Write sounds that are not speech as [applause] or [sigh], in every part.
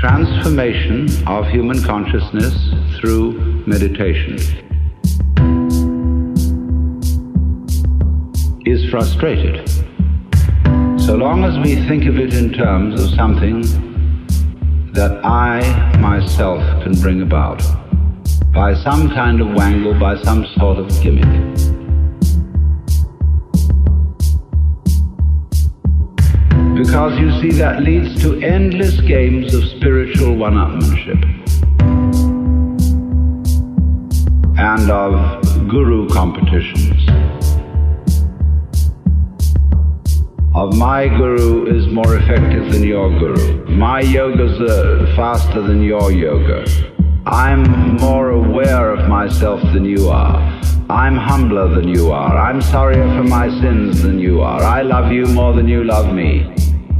transformation of human consciousness through meditation is frustrated. So long as we think of it in terms of something that I myself can bring about by some kind of wangle, by some sort of gimmick. Because you see, that leads to endless games of spiritual one upmanship and of guru competitions. Of my guru is more effective than your guru. My yoga's uh, faster than your yoga. I'm more aware of myself than you are. I'm humbler than you are. I'm sorrier for my sins than you are. I love you more than you love me.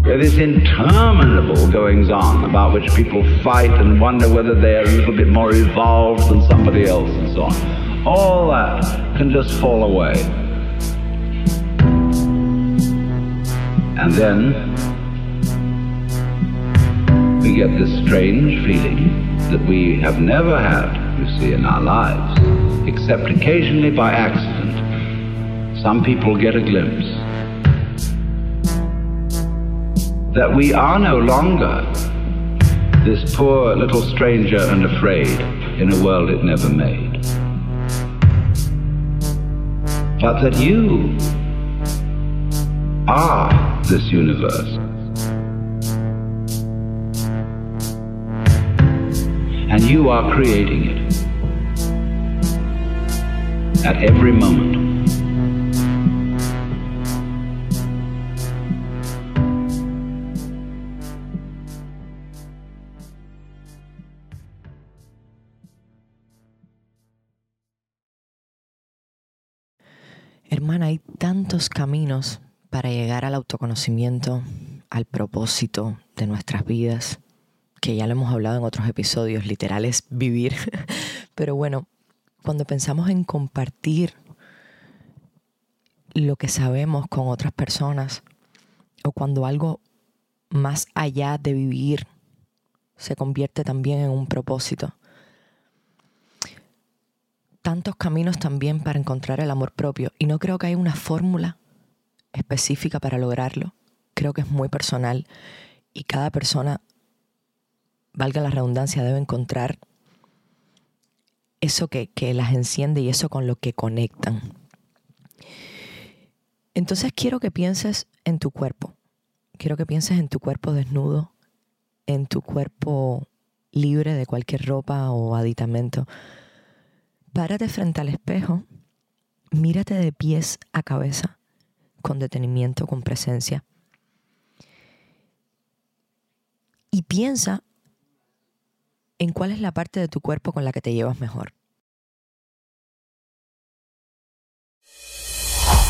There is interminable goings on about which people fight and wonder whether they're a little bit more evolved than somebody else and so on. All that can just fall away. And then we get this strange feeling that we have never had, you see, in our lives, except occasionally by accident. Some people get a glimpse that we are no longer this poor little stranger and afraid in a world it never made. But that you are this universe. And you are creating it at every moment. Caminos para llegar al autoconocimiento, al propósito de nuestras vidas, que ya lo hemos hablado en otros episodios, literal es vivir. [laughs] Pero bueno, cuando pensamos en compartir lo que sabemos con otras personas, o cuando algo más allá de vivir se convierte también en un propósito, tantos caminos también para encontrar el amor propio y no creo que haya una fórmula específica para lograrlo. Creo que es muy personal y cada persona, valga la redundancia, debe encontrar eso que, que las enciende y eso con lo que conectan. Entonces quiero que pienses en tu cuerpo. Quiero que pienses en tu cuerpo desnudo, en tu cuerpo libre de cualquier ropa o aditamento Párate frente al espejo, mírate de pies a cabeza, con detenimiento, con presencia. Y piensa en cuál es la parte de tu cuerpo con la que te llevas mejor.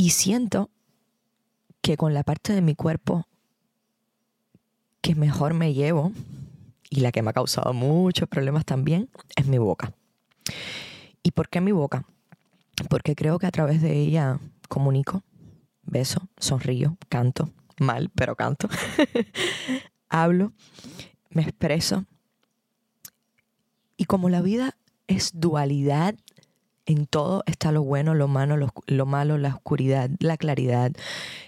Y siento que con la parte de mi cuerpo que mejor me llevo y la que me ha causado muchos problemas también es mi boca. ¿Y por qué mi boca? Porque creo que a través de ella comunico, beso, sonrío, canto, mal, pero canto, [laughs] hablo, me expreso. Y como la vida es dualidad en todo está lo bueno, lo malo, lo, malo, la oscuridad, la claridad,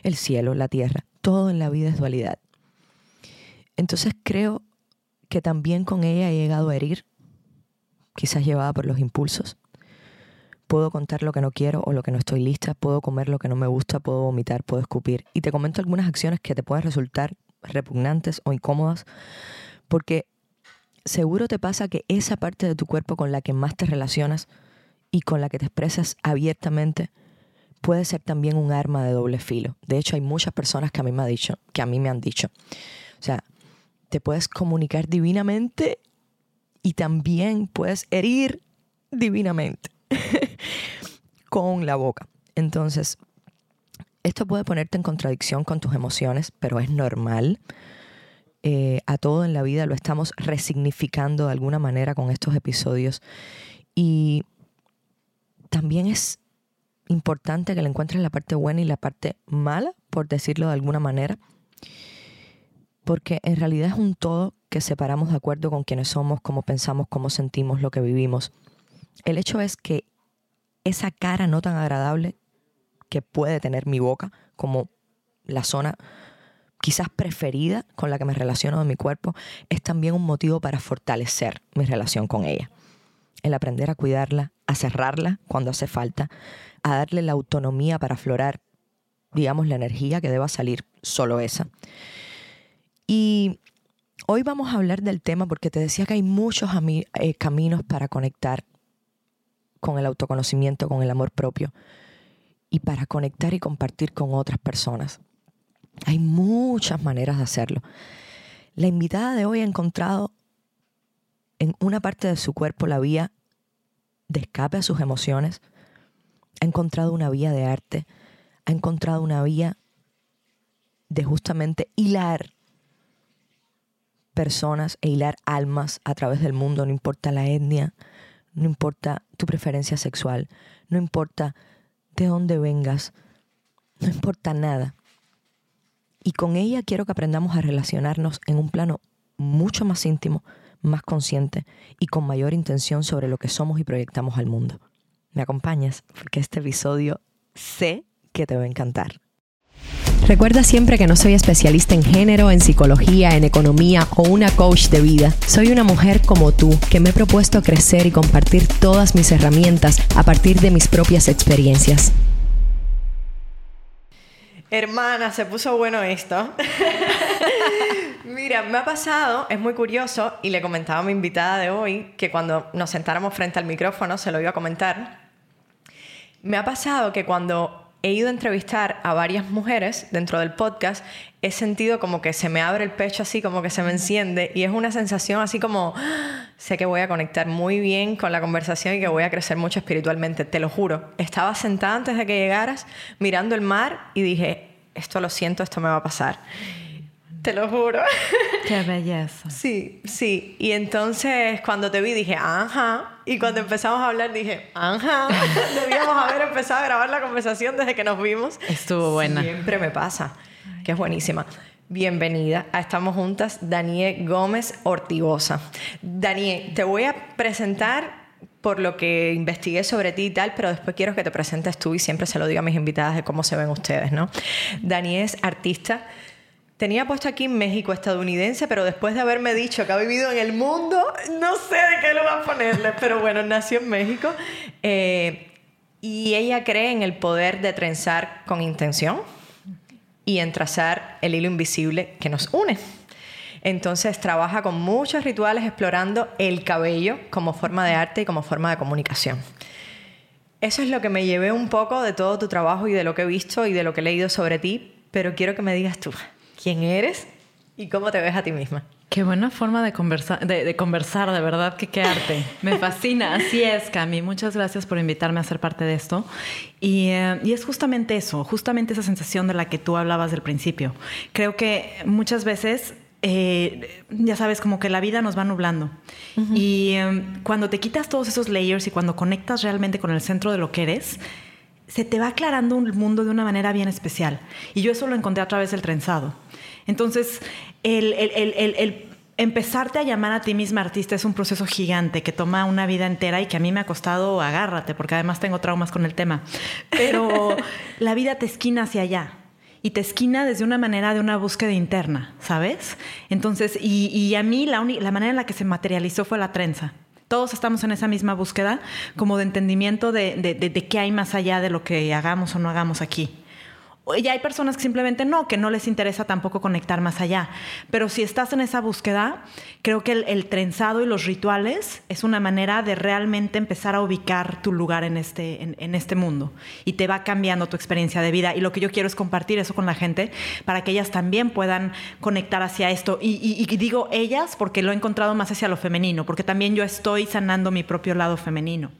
el cielo, la tierra. Todo en la vida es dualidad. Entonces creo que también con ella he llegado a herir, quizás llevada por los impulsos. Puedo contar lo que no quiero o lo que no estoy lista, puedo comer lo que no me gusta, puedo vomitar, puedo escupir. Y te comento algunas acciones que te pueden resultar repugnantes o incómodas, porque seguro te pasa que esa parte de tu cuerpo con la que más te relacionas y con la que te expresas abiertamente puede ser también un arma de doble filo. De hecho, hay muchas personas que a mí me han dicho, que a mí me han dicho, o sea, te puedes comunicar divinamente y también puedes herir divinamente [laughs] con la boca. Entonces, esto puede ponerte en contradicción con tus emociones, pero es normal. Eh, a todo en la vida lo estamos resignificando de alguna manera con estos episodios. Y también es importante que le encuentres la parte buena y la parte mala, por decirlo de alguna manera, porque en realidad es un todo que separamos de acuerdo con quienes somos, cómo pensamos, cómo sentimos, lo que vivimos. El hecho es que esa cara no tan agradable que puede tener mi boca como la zona quizás preferida con la que me relaciono de mi cuerpo, es también un motivo para fortalecer mi relación con ella. El aprender a cuidarla, a cerrarla cuando hace falta, a darle la autonomía para aflorar, digamos, la energía que deba salir, solo esa. Y hoy vamos a hablar del tema porque te decía que hay muchos eh, caminos para conectar con el autoconocimiento, con el amor propio y para conectar y compartir con otras personas. Hay muchas maneras de hacerlo. La invitada de hoy ha encontrado en una parte de su cuerpo la vía de escape a sus emociones, ha encontrado una vía de arte, ha encontrado una vía de justamente hilar personas e hilar almas a través del mundo, no importa la etnia, no importa tu preferencia sexual, no importa de dónde vengas, no importa nada. Y con ella quiero que aprendamos a relacionarnos en un plano mucho más íntimo, más consciente y con mayor intención sobre lo que somos y proyectamos al mundo. ¿Me acompañas? Porque este episodio sé que te va a encantar. Recuerda siempre que no soy especialista en género, en psicología, en economía o una coach de vida. Soy una mujer como tú que me he propuesto crecer y compartir todas mis herramientas a partir de mis propias experiencias. Hermana, se puso bueno esto. [laughs] Mira, me ha pasado, es muy curioso, y le comentaba a mi invitada de hoy que cuando nos sentáramos frente al micrófono se lo iba a comentar. Me ha pasado que cuando he ido a entrevistar a varias mujeres dentro del podcast, he sentido como que se me abre el pecho así, como que se me enciende y es una sensación así como, ¡Ah! sé que voy a conectar muy bien con la conversación y que voy a crecer mucho espiritualmente, te lo juro. Estaba sentada antes de que llegaras mirando el mar y dije, esto lo siento, esto me va a pasar. Te lo juro. [laughs] Qué belleza. Sí, sí. Y entonces cuando te vi dije, ajá. Y cuando empezamos a hablar dije, ajá. [laughs] Debíamos haber empezado a grabar la conversación desde que nos vimos. Estuvo buena. Siempre me pasa, que es buenísima. Bienvenida a Estamos Juntas, Daniel Gómez Ortigosa. Daniel, te voy a presentar por lo que investigué sobre ti y tal, pero después quiero que te presentes tú y siempre se lo digo a mis invitadas de cómo se ven ustedes, ¿no? Daniel es artista Tenía puesto aquí México estadounidense, pero después de haberme dicho que ha vivido en el mundo, no sé de qué lo va a ponerle, [laughs] pero bueno, nació en México. Eh, y ella cree en el poder de trenzar con intención y en trazar el hilo invisible que nos une. Entonces trabaja con muchos rituales explorando el cabello como forma de arte y como forma de comunicación. Eso es lo que me llevé un poco de todo tu trabajo y de lo que he visto y de lo que he leído sobre ti, pero quiero que me digas tú, quién eres y cómo te ves a ti misma. Qué buena forma de conversar, de, conversar, de verdad que qué arte. Me fascina. [laughs] Así es, Cami. Muchas gracias por invitarme a ser parte de esto. Y, eh, y, es justamente eso, justamente esa sensación de la que tú hablabas del principio. Creo que muchas veces, eh, ya sabes, como que la vida nos va nublando. Y eh, cuando te quitas todos esos layers y cuando conectas realmente con el centro de lo que eres, se te va aclarando un mundo de una manera bien especial. Y yo eso lo encontré a través del trenzado. Entonces, el, empezarte a llamar a ti misma artista es un proceso gigante que toma una vida entera y que a mí me ha costado agárrate, porque además tengo traumas con el tema. Pero [laughs] la vida te esquina hacia allá. Y te esquina desde una manera de una búsqueda interna, ¿sabes? Entonces, y, a mí la, la manera en la que se materializó fue la trenza todos estamos en esa misma búsqueda, como de entendimiento de, de, qué hay más allá de lo que hagamos o no hagamos aquí. Y hay personas que simplemente no, que no les interesa tampoco conectar más allá. Pero si estás en esa búsqueda, creo que el, trenzado y los rituales es una manera de realmente empezar a ubicar tu lugar en este, en, este mundo. Y te va cambiando tu experiencia de vida. Y lo que yo quiero es compartir eso con la gente para que ellas también puedan conectar hacia esto. Y, y digo ellas porque lo he encontrado más hacia lo femenino, porque también yo estoy sanando mi propio lado femenino.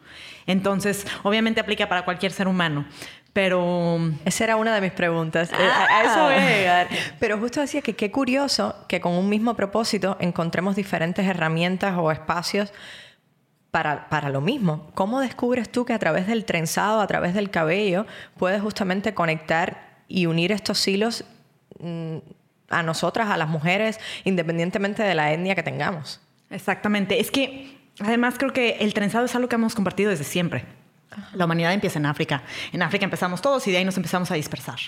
Entonces, obviamente aplica para cualquier ser humano. Pero... Esa era una de mis preguntas. Eh, a, eso voy a ah. llegar. Pero justo decía que qué curioso que con un mismo propósito encontremos diferentes herramientas o espacios para, para, lo mismo. ¿Cómo descubres tú que a través del trenzado, a través del cabello, puedes justamente conectar y unir estos hilos mm, a nosotras, a las mujeres, independientemente de la etnia que tengamos? Exactamente. Es que además creo que el trenzado es algo que hemos compartido desde siempre. La humanidad empieza en África. En África empezamos todos y de ahí nos empezamos a dispersar.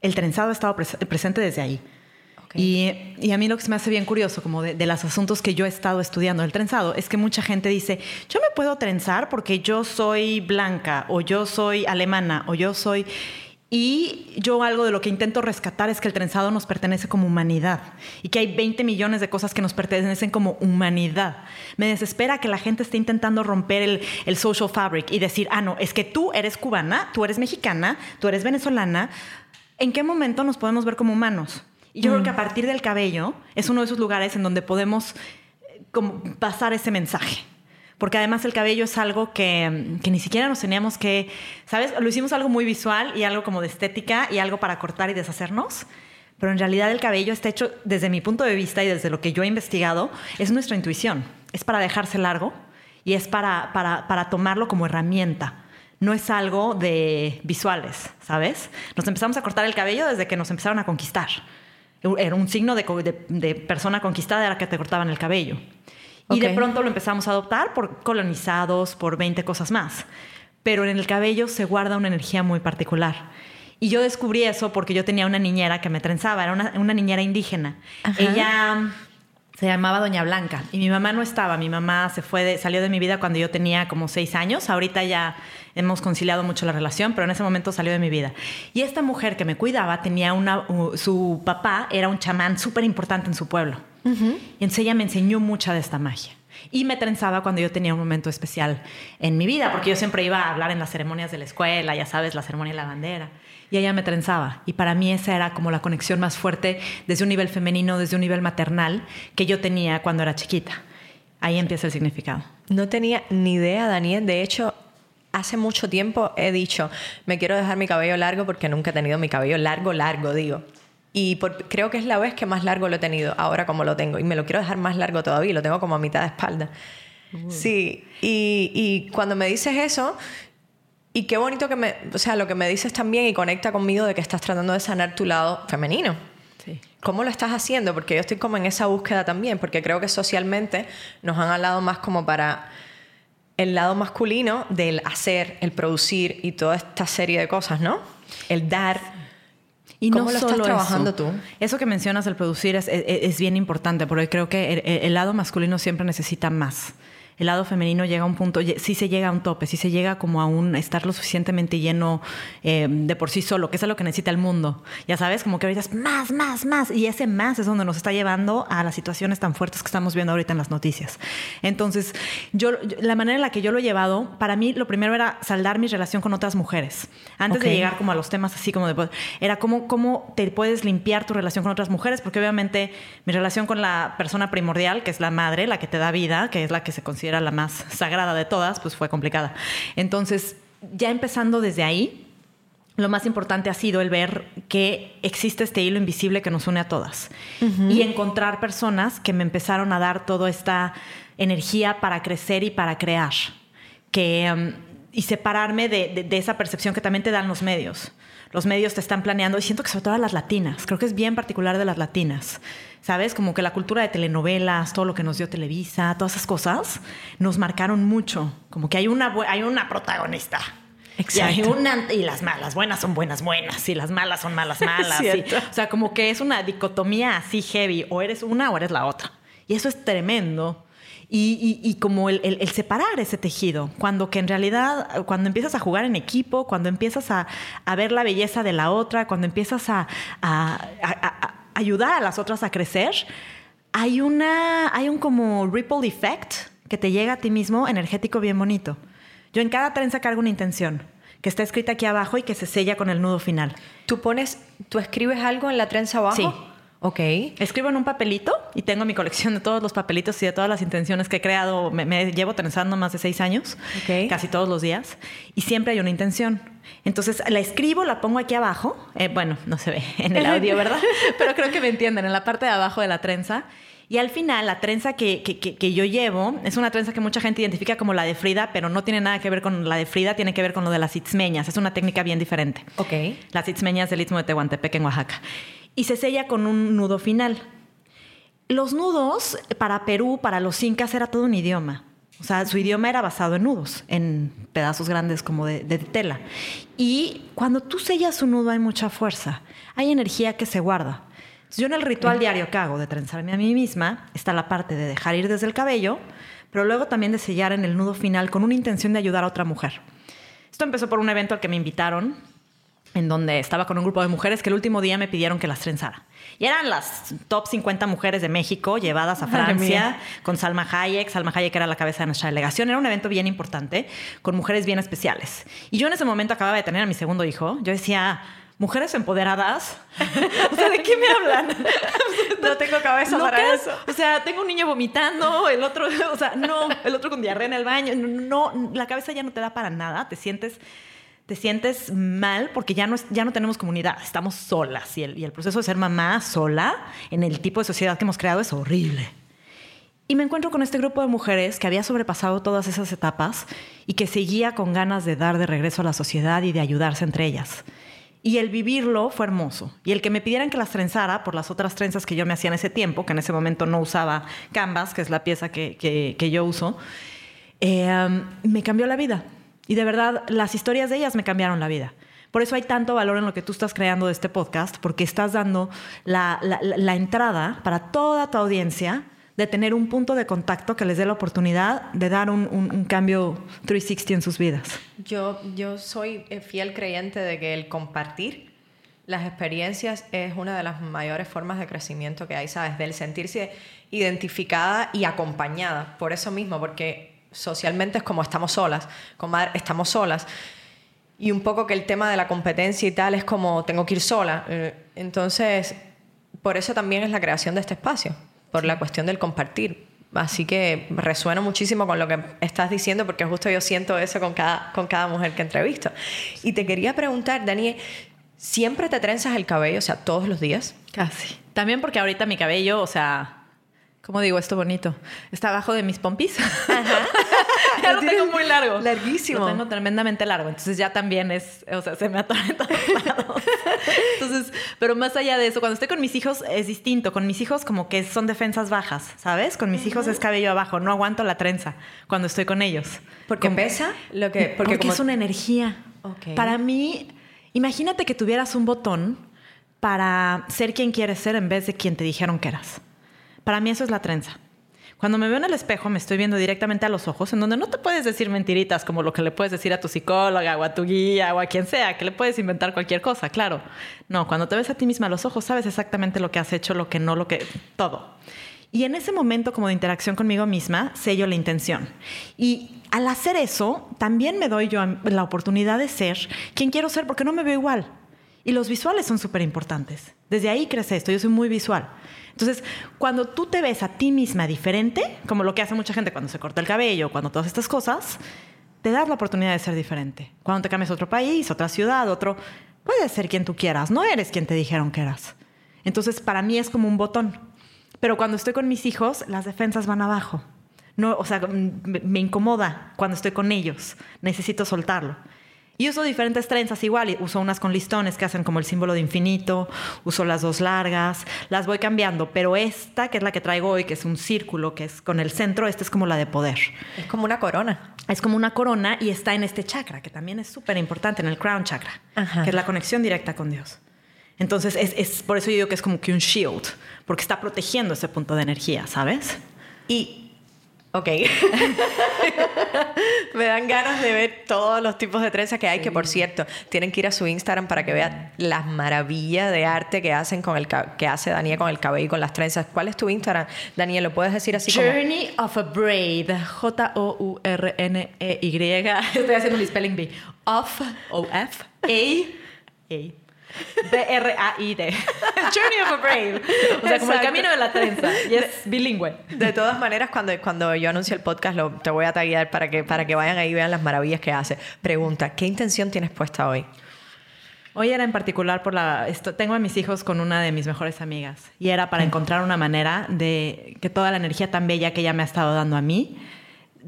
El trenzado ha estado presente desde ahí. Y, a mí lo que se me hace bien curioso, como de, de, los asuntos que yo he estado estudiando del trenzado, es que mucha gente dice, yo me puedo trenzar porque yo soy blanca, o yo soy alemana, o yo soy... Y yo algo de lo que intento rescatar es que el trenzado nos pertenece como humanidad y que hay 20 millones de cosas que nos pertenecen como humanidad. Me desespera que la gente esté intentando romper el, el social fabric y decir, ah, no, es que tú eres cubana, tú eres mexicana, tú eres venezolana. ¿En qué momento nos podemos ver como humanos? Y yo creo que a mm. partir del cabello es uno de esos lugares en donde podemos eh, como pasar ese mensaje porque además el cabello es algo que, ni siquiera nos teníamos que, ¿sabes? Lo hicimos algo muy visual y algo como de estética y algo para cortar y deshacernos. Pero en realidad el cabello está hecho, desde mi punto de vista y desde lo que yo he investigado, es nuestra intuición. Es para dejarse largo y es para, para, para tomarlo como herramienta. No es algo de visuales, ¿sabes? Nos empezamos a cortar el cabello desde que nos empezaron a conquistar. Era un signo de, de, de persona conquistada, era que te cortaban el cabello. Y de pronto lo empezamos a adoptar por colonizados, por 20 cosas más. Pero en el cabello se guarda una energía muy particular. Y yo descubrí eso porque yo tenía una niñera que me trenzaba, era una, niñera indígena. Ella se llamaba Doña Blanca y mi mamá no estaba. Mi mamá se fue, salió de mi vida cuando yo tenía como seis años. Ahorita ya hemos conciliado mucho la relación, pero en ese momento salió de mi vida. Y esta mujer que me cuidaba tenía una, su papá era un chamán súper importante en su pueblo. Y entonces ella me enseñó mucha de esta magia. Y me trenzaba cuando yo tenía un momento especial en mi vida, porque yo siempre iba a hablar en las ceremonias de la escuela, ya sabes, la ceremonia de la bandera. Y ella me trenzaba. Y para mí esa era como la conexión más fuerte desde un nivel femenino, desde un nivel maternal, que yo tenía cuando era chiquita. Ahí empieza el significado. No tenía ni idea, Daniel. De hecho, hace mucho tiempo he dicho, me quiero dejar mi cabello largo porque nunca he tenido mi cabello largo, largo, digo. Y creo que es la vez que más largo lo he tenido, ahora como lo tengo. Y me lo quiero dejar más largo todavía, lo tengo como a mitad de espalda. Sí, y, y, cuando me dices eso, y qué bonito que me, o sea, lo que me dices también y conecta conmigo de que estás tratando de sanar tu lado femenino. Sí. ¿Cómo lo estás haciendo? Porque yo estoy como en esa búsqueda también, porque creo que socialmente nos han hablado más como para el lado masculino del hacer, el producir y toda esta serie de cosas, ¿no? El dar y ¿Cómo no lo estás trabajando tú? Eso que mencionas, el producir, es, es, bien importante, porque creo que el, lado masculino siempre necesita más el lado femenino llega a un punto, sí se llega a un tope, sí se llega como a un estar lo suficientemente lleno eh, de por sí solo, que es lo que necesita el mundo. Ya sabes, como que ahorita es más, más, más. Y ese más es donde nos está llevando a las situaciones tan fuertes que estamos viendo ahorita en las noticias. Entonces, yo, la manera en la que yo lo he llevado, para mí lo primero era saldar mi relación con otras mujeres. Antes de llegar como a los temas así como de... Era cómo, cómo te puedes limpiar tu relación con otras mujeres, porque obviamente mi relación con la persona primordial, que es la madre, la que te da vida, que es la que se considera era la más [laughs] sagrada de todas, pues fue complicada. Entonces, ya empezando desde ahí, lo más importante ha sido el ver que existe este hilo invisible que nos une a todas y encontrar personas que me empezaron a dar toda esta energía para crecer y para crear. Que, um, y separarme de, esa percepción que también te dan los medios. Los medios te están planeando, y siento que sobre todo las latinas, creo que es bien particular de las latinas, ¿sabes? Como que la cultura de telenovelas, todo lo que nos dio Televisa, todas esas cosas, nos marcaron mucho. Como que hay una, hay una protagonista. Exacto. Y, una, y las malas buenas son buenas buenas y las malas son malas [laughs] malas. o sea, como que es una dicotomía así heavy. O eres una o eres la otra. Y eso es tremendo. Y, como el, separar ese tejido, cuando que en realidad, cuando empiezas a jugar en equipo, cuando empiezas a, ver la belleza de la otra, cuando empiezas a, ayudar a las otras a crecer, hay, una, hay un como ripple effect que te llega a ti mismo energético bien bonito. Yo en cada trenza cargo una intención que está escrita aquí abajo y que se sella con el nudo final. ¿Tú pones, tú escribes algo en la trenza abajo? Sí. Ok. Escribo en un papelito y tengo mi colección de todos los papelitos y de todas las intenciones que he creado. Me, llevo trenzando más de seis años, casi todos los días, y siempre hay una intención. Entonces la escribo, la pongo aquí abajo. Eh, bueno, no se ve en el audio, [laughs] ¿verdad? Pero creo que me entienden, en la parte de abajo de la trenza. Y al final, la trenza que, que, yo llevo es una trenza que mucha gente identifica como la de Frida, pero no tiene nada que ver con la de Frida, tiene que ver con lo de las itzmeñas. Es una técnica bien diferente. Ok. Las itzmeñas del Istmo de Tehuantepec en Oaxaca y se sella con un nudo final. Los nudos para Perú, para los incas, era todo un idioma. O sea, su idioma era basado en nudos, en pedazos grandes como de, tela. Y cuando tú sellas un nudo hay mucha fuerza, hay energía que se guarda. yo en el ritual diario que hago de trenzarme a mí misma está la parte de dejar ir desde el cabello, pero luego también de sellar en el nudo final con una intención de ayudar a otra mujer. Esto empezó por un evento al que me invitaron en donde estaba con un grupo de mujeres que el último día me pidieron que las trenzara. Y eran las top 50 mujeres de México llevadas a Francia con Salma Hayek. Salma Hayek era la cabeza de nuestra delegación. Era un evento bien importante con mujeres bien especiales. Y yo en ese momento acababa de tener a mi segundo hijo. Yo decía, mujeres empoderadas. [laughs] o sea, ¿de qué me hablan? [laughs] no tengo cabeza para eso. O sea, tengo un niño vomitando, el otro, o sea, no, el otro con diarrea en el baño. No, la cabeza ya no te da para nada. Te sientes te sientes mal porque ya no, ya no tenemos comunidad, estamos solas y el, proceso de ser mamá sola en el tipo de sociedad que hemos creado es horrible. Y me encuentro con este grupo de mujeres que había sobrepasado todas esas etapas y que seguía con ganas de dar de regreso a la sociedad y de ayudarse entre ellas. Y el vivirlo fue hermoso. Y el que me pidieran que las trenzara por las otras trenzas que yo me hacía en ese tiempo, que en ese momento no usaba Canvas, que es la pieza que, que, yo uso, eh, me cambió la vida. Y de verdad, las historias de ellas me cambiaron la vida. Por eso hay tanto valor en lo que tú estás creando de este podcast, porque estás dando la, entrada para toda tu audiencia de tener un punto de contacto que les dé la oportunidad de dar un, cambio 360 en sus vidas. Yo, yo soy fiel creyente de que el compartir las experiencias es una de las mayores formas de crecimiento que hay, ¿sabes? Del sentirse identificada y acompañada. Por eso mismo, porque socialmente es como estamos solas, como estamos solas. Y un poco que el tema de la competencia y tal es como tengo que ir sola. Eh, entonces, por eso también es la creación de este espacio, por la cuestión del compartir. Así que resueno muchísimo con lo que estás diciendo porque justo yo siento eso con cada, con cada mujer que entrevisto. Y te quería preguntar, Daniel, ¿siempre te trenzas el cabello, o sea, todos los días? Casi. También porque ahorita mi cabello, o sea, ¿Cómo digo esto bonito? Está abajo de mis pompis. Ajá. [laughs] ya lo tengo muy largo. Larguísimo. Lo tengo tremendamente largo. Entonces ya también es, o sea, se me atora en todos lados. [laughs] Entonces, pero más allá de eso, cuando estoy con mis hijos es distinto. Con mis hijos como que son defensas bajas, ¿sabes? Con mis hijos es cabello abajo. No aguanto la trenza cuando estoy con ellos. ¿Porque pesa? Lo que, porque, es una energía. Para mí, imagínate que tuvieras un botón para ser quien quieres ser en vez de quien te dijeron que eras. Para mí eso es la trenza. Cuando me veo en el espejo, me estoy viendo directamente a los ojos, en donde no te puedes decir mentiritas como lo que le puedes decir a tu psicóloga o a tu guía o a quien sea, que le puedes inventar cualquier cosa, claro. No, cuando te ves a ti misma a los ojos, sabes exactamente lo que has hecho, lo que no, lo que. todo. Y en ese momento, como de interacción conmigo misma, sello la intención. Y al hacer eso, también me doy yo la oportunidad de ser quien quiero ser, porque no me veo igual. Y los visuales son súper importantes. Desde ahí crece esto. Yo soy muy visual. Entonces, cuando tú te ves a ti misma diferente, como lo que hace mucha gente cuando se corta el cabello, cuando todas estas cosas, te das la oportunidad de ser diferente. Cuando te cambias a otro país, otra ciudad, otro, puedes ser quien tú quieras, no eres quien te dijeron que eras. Entonces, para mí es como un botón. Pero cuando estoy con mis hijos, las defensas van abajo. No, o sea, me incomoda cuando estoy con ellos. Necesito soltarlo. Y uso diferentes trenzas igual. Uso unas con listones que hacen como el símbolo de infinito. Uso las dos largas. Las voy cambiando. Pero esta, que es la que traigo hoy, que es un círculo, que es con el centro, esta es como la de poder. Es como una corona. Es como una corona y está en este chakra, que también es súper importante, en el crown chakra, que es la conexión directa con Dios. Entonces, es, es, por eso yo digo que es como que un shield, porque está protegiendo ese punto de energía, ¿sabes? Y Ok. [laughs] Me dan ganas de ver todos los tipos de trenzas que hay, que por cierto, tienen que ir a su Instagram para que vean las maravillas de arte que hacen con el que hace Daniel con el cabello y con las trenzas. ¿Cuál es tu Instagram? Daniel, ¿lo puedes decir así Journey of a Braid. J-O-U-R-N-E-Y. [laughs] Estoy haciendo mi spelling bee. Of, O-F, A, A. B-R-A-I-D. [laughs] Journey of a Brave. [laughs] O sea, como el camino de la trenza. Y es bilingüe. De todas maneras, cuando, cuando yo anuncie el podcast, lo, te voy a taguear para que, para que vayan ahí y vean las maravillas que hace. Pregunta, ¿qué intención tienes puesta hoy? Hoy era en particular por la... Esto, tengo a mis hijos con una de mis mejores amigas. Y era para encontrar una manera de que toda la energía tan bella que ella me ha estado dando a mí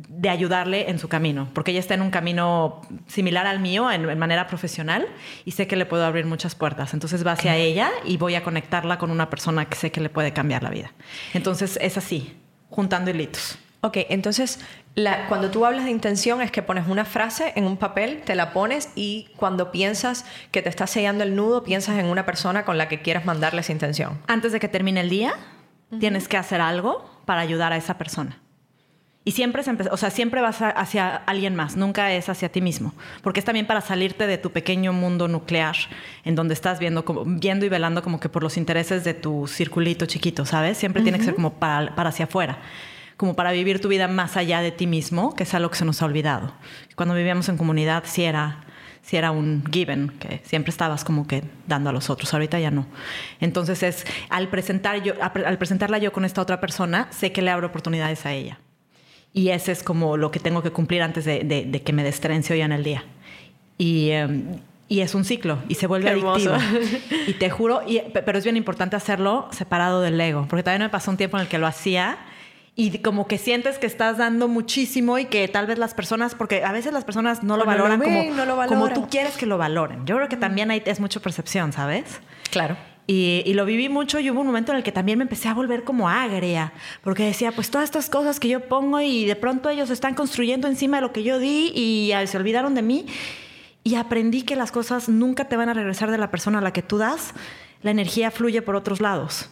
de ayudarle en su camino, porque ella está en un camino similar al mío en, manera profesional y sé que le puedo abrir muchas puertas. Entonces va hacia ella y voy a conectarla con una persona que sé que le puede cambiar la vida. Entonces es así, juntando hilitos. Ok, entonces cuando tú hablas de intención es que pones una frase en un papel, te la pones y cuando piensas que te está sellando el nudo, piensas en una persona con la que quieras mandarle esa intención. Antes de que termine el día, tienes que hacer algo para ayudar a esa persona. Y siempre, o sea, siempre vas hacia alguien más, nunca es hacia ti mismo. Porque es también para salirte de tu pequeño mundo nuclear, en donde estás viendo, como, viendo y velando como que por los intereses de tu circulito chiquito, ¿sabes? Siempre tiene que ser como para, para hacia afuera como para vivir tu vida más allá de ti mismo, que es algo que se nos ha olvidado. Cuando vivíamos en comunidad, sí era, sí era un given, que siempre estabas como que dando a los otros, ahorita ya no. Entonces es, al, presentar yo, al presentarla yo con esta otra persona, sé que le abro oportunidades a ella. Y ese es como lo que tengo que cumplir antes de, que me destrense hoy en el día. Y, em, y es un ciclo y se vuelve adictivo. Y te juro, pero es bien importante hacerlo separado del ego, porque también me pasó un tiempo en el que lo hacía y como que sientes que estás dando muchísimo y que tal vez las personas, porque a veces las personas no lo valoran como, como tú quieres que lo valoren. Yo creo que también hay, es mucho percepción, ¿sabes? Claro. Y, lo viví mucho y hubo un momento en el que también me empecé a volver como agria, porque decía, pues todas estas cosas que yo pongo y de pronto ellos están construyendo encima de lo que yo di y se olvidaron de mí. Y aprendí que las cosas nunca te van a regresar de la persona a la que tú das, la energía fluye por otros lados.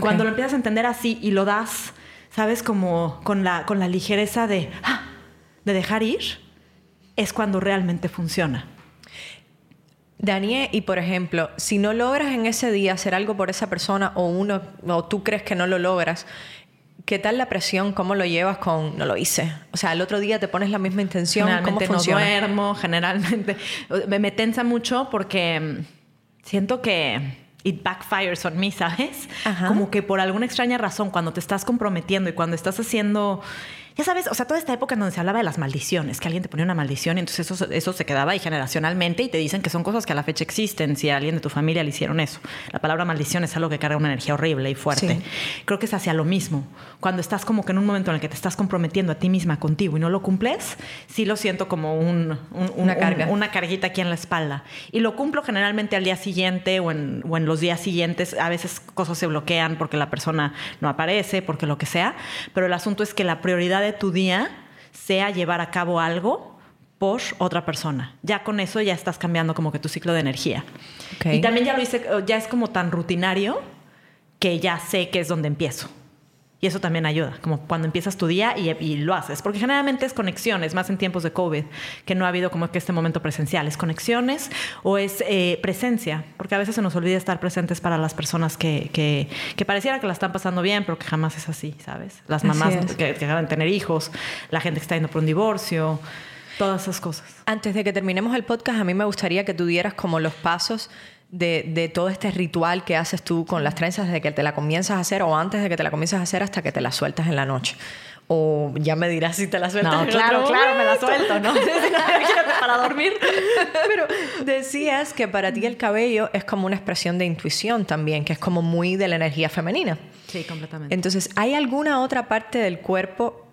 Cuando lo empiezas a entender así y lo das, sabes, como con la, con la ligereza de, ah, de dejar ir, es cuando realmente funciona. Daniel, y por ejemplo, si no logras en ese día hacer algo por esa persona o uno o tú crees que no lo logras, ¿qué tal la presión? ¿Cómo lo llevas con no lo hice? O sea, el otro día te pones la misma intención, ¿cómo funciona? no duermo, generalmente [laughs] me, me tensa mucho porque mm, siento que it backfires on me, ¿sabes? Como que por alguna extraña razón, cuando te estás comprometiendo y cuando estás haciendo ya sabes, o sea, toda esta época en donde se hablaba de las maldiciones, que alguien te ponía una maldición y entonces eso, eso se quedaba ahí generacionalmente y te dicen que son cosas que a la fecha existen si a alguien de tu familia le hicieron eso. La palabra maldición es algo que carga una energía horrible y fuerte. Creo que es hacia lo mismo. Cuando estás como que en un momento en el que te estás comprometiendo a ti misma contigo y no lo cumples, sí lo siento como un, una carga. una carguita aquí en la espalda. Y lo cumplo generalmente al día siguiente o en, o en los días siguientes. A veces cosas se bloquean porque la persona no aparece, porque lo que sea. Pero el asunto es que la prioridad de tu día sea llevar a cabo algo por otra persona. Ya con eso ya estás cambiando como que tu ciclo de energía. Y también ya lo hice, ya es como tan rutinario que ya sé que es donde empiezo. Y eso también ayuda, como cuando empiezas tu día y, lo haces. Porque generalmente es conexiones, más en tiempos de COVID, que no ha habido como que este momento presencial. Es conexiones o es eh, presencia, porque a veces se nos olvida estar presentes para las personas que, que, pareciera que la están pasando bien, pero que jamás es así, ¿sabes? Las mamás que, que acaban de tener hijos, la gente que está yendo por un divorcio. Todas esas cosas. Antes de que terminemos el podcast, a mí me gustaría que tú dieras como los pasos de, todo este ritual que haces tú con las trenzas desde que te la comienzas a hacer o antes de que te la comienzas a hacer hasta que te la sueltas en la noche. O ya me dirás si te la sueltas. No, claro, claro, me la suelto, ¿no? [laughs] [laughs] para dormir. [laughs] Pero decías que para ti el cabello es como una expresión de intuición también, que es como muy de la energía femenina. Sí, completamente. Entonces, ¿hay alguna otra parte del cuerpo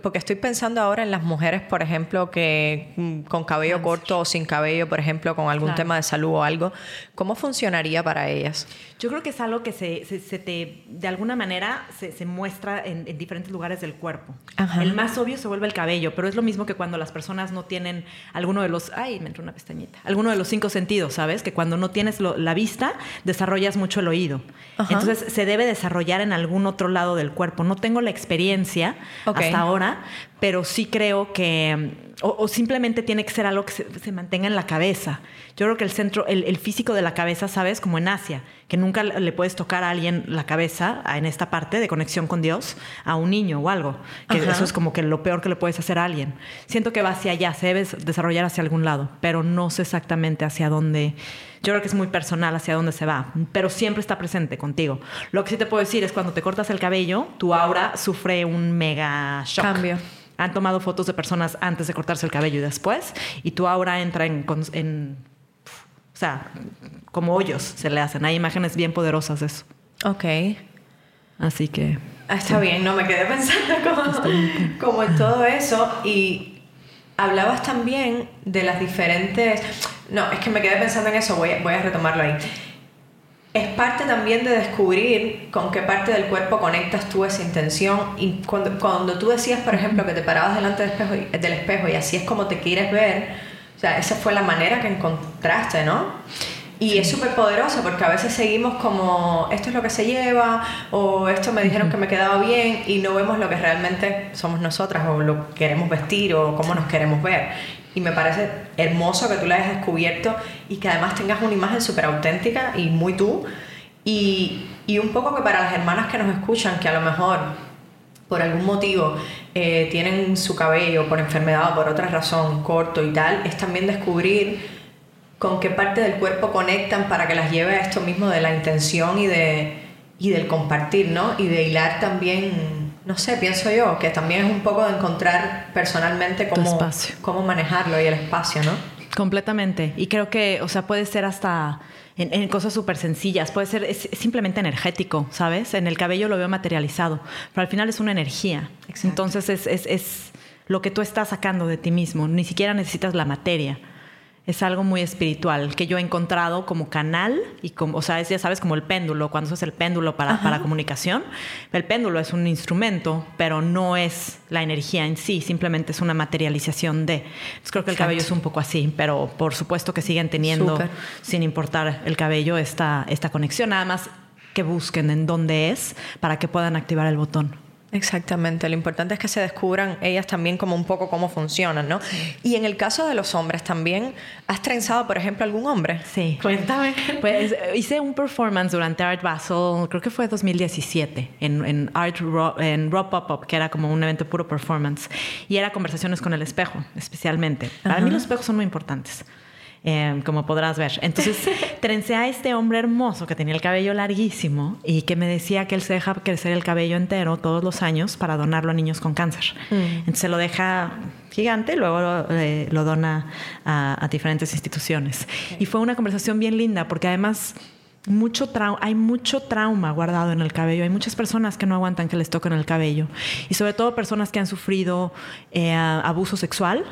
porque estoy pensando ahora en las mujeres, por ejemplo, que mm, con cabello corto o sin cabello, por ejemplo, con algún tema de salud o algo, ¿cómo funcionaría para ellas? Yo creo que es algo que se, se, te, de alguna manera, se, se muestra en, diferentes lugares del cuerpo. El más obvio se vuelve el cabello, pero es lo mismo que cuando las personas no tienen alguno de los, ay, me entró una pestañita, alguno de los cinco sentidos, ¿sabes? Que cuando no tienes la vista, desarrollas mucho el oído. Entonces se debe desarrollar en algún otro lado del cuerpo. No tengo la experiencia hasta ahora pero sí creo que, o, simplemente tiene que ser algo que se, mantenga en la cabeza. Yo creo que el centro, el, físico de la cabeza, ¿sabes? Como en Asia, que nunca le puedes tocar a alguien la cabeza en esta parte de conexión con Dios, a un niño o algo. Que eso es como que lo peor que le puedes hacer a alguien. Siento que va hacia allá, se debe desarrollar hacia algún lado, pero no sé exactamente hacia dónde yo creo que es muy personal hacia dónde se va, pero siempre está presente contigo. Lo que sí te puedo decir es cuando te cortas el cabello, tu aura sufre un mega shock. Cambio. Han tomado fotos de personas antes de cortarse el cabello y después, y tu aura entra en, en sea, como hoyos se le hacen. Hay imágenes bien poderosas de eso. Ok. Así que... Ah, está bien, no me quedé pensando como, como en todo eso y hablabas también de las diferentes no, es que me quedé pensando en eso, voy a, voy a retomarlo ahí. Es parte también de descubrir con qué parte del cuerpo conectas tú esa intención. Y cuando, cuando tú decías, por ejemplo, que te parabas delante del espejo, y, del espejo y así es como te quieres ver, sea, esa fue la manera que encontraste, ¿no? Y es súper poderoso porque a veces seguimos como, esto es lo que se lleva, o esto me dijeron que me quedaba bien, y no vemos lo que realmente somos nosotras, o lo que queremos vestir, o cómo nos queremos ver y me parece hermoso que tú la hayas descubierto y que además tengas una imagen súper auténtica y muy tú. Y, y, un poco que para las hermanas que nos escuchan, que a lo mejor por algún motivo eh, tienen su cabello por enfermedad o por otra razón corto y tal, es también descubrir con qué parte del cuerpo conectan para que las lleve a esto mismo de la intención y, de, y del compartir, ¿no? Y de hilar también no sé, pienso yo, que también es un poco de encontrar personalmente cómo, cómo manejarlo y el espacio, ¿no? Completamente. Y creo que, o sea, puede ser hasta en, cosas súper sencillas, puede ser simplemente energético, ¿sabes? En el cabello lo veo materializado, pero al final es una energía. Entonces es, es, es lo que tú estás sacando de ti mismo, ni siquiera necesitas la materia es algo muy espiritual que yo he encontrado como canal y como, o sea, es, ya sabes, como el péndulo, cuando usas el péndulo para, para, comunicación. El péndulo es un instrumento, pero no es la energía en sí, simplemente es una materialización de. creo que el cabello es un poco así, pero por supuesto que siguen teniendo, sin importar el cabello, esta, esta conexión. Nada más que busquen en dónde es para que puedan activar el botón. Exactamente, lo importante es que se descubran ellas también como un poco cómo funcionan, ¿no? Y en el caso de los hombres también, ¿has trenzado, por ejemplo, algún hombre? Sí. Cuéntame. Pues hice un performance durante Art Basel, creo que fue 2017, en, en Art en Raw Pop-Up, que era como un evento puro performance. Y era conversaciones con el espejo, especialmente. Para mí los espejos son muy importantes. Em, como podrás ver. Entonces, [laughs] trencé a este hombre hermoso que tenía el cabello larguísimo y que me decía que él se deja crecer el cabello entero todos los años para donarlo a niños con cáncer. Mm. Entonces, se lo deja gigante, luego lo, eh, dona a, diferentes instituciones. Y fue una conversación bien linda porque además mucho hay mucho trauma guardado en el cabello. Hay muchas personas que no aguantan que les toquen el cabello. Y sobre todo personas que han sufrido eh, abuso sexual,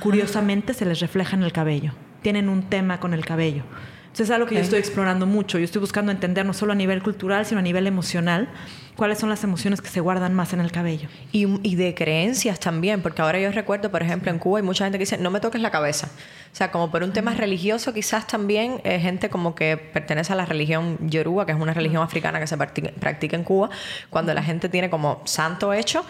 curiosamente se les refleja en el cabello tienen un tema con el cabello. Entonces es algo que yo estoy explorando mucho. Yo estoy buscando entender no solo a nivel cultural, sino a nivel emocional, cuáles son las emociones que se guardan más en el cabello. Y, y, de creencias también, porque ahora yo recuerdo, por ejemplo, en Cuba hay mucha gente que dice, no me toques la cabeza. O sea, como por un tema religioso, quizás también eh, gente como que pertenece a la religión yoruba, que es una religión africana que se practica en Cuba, cuando la gente tiene como santo hecho,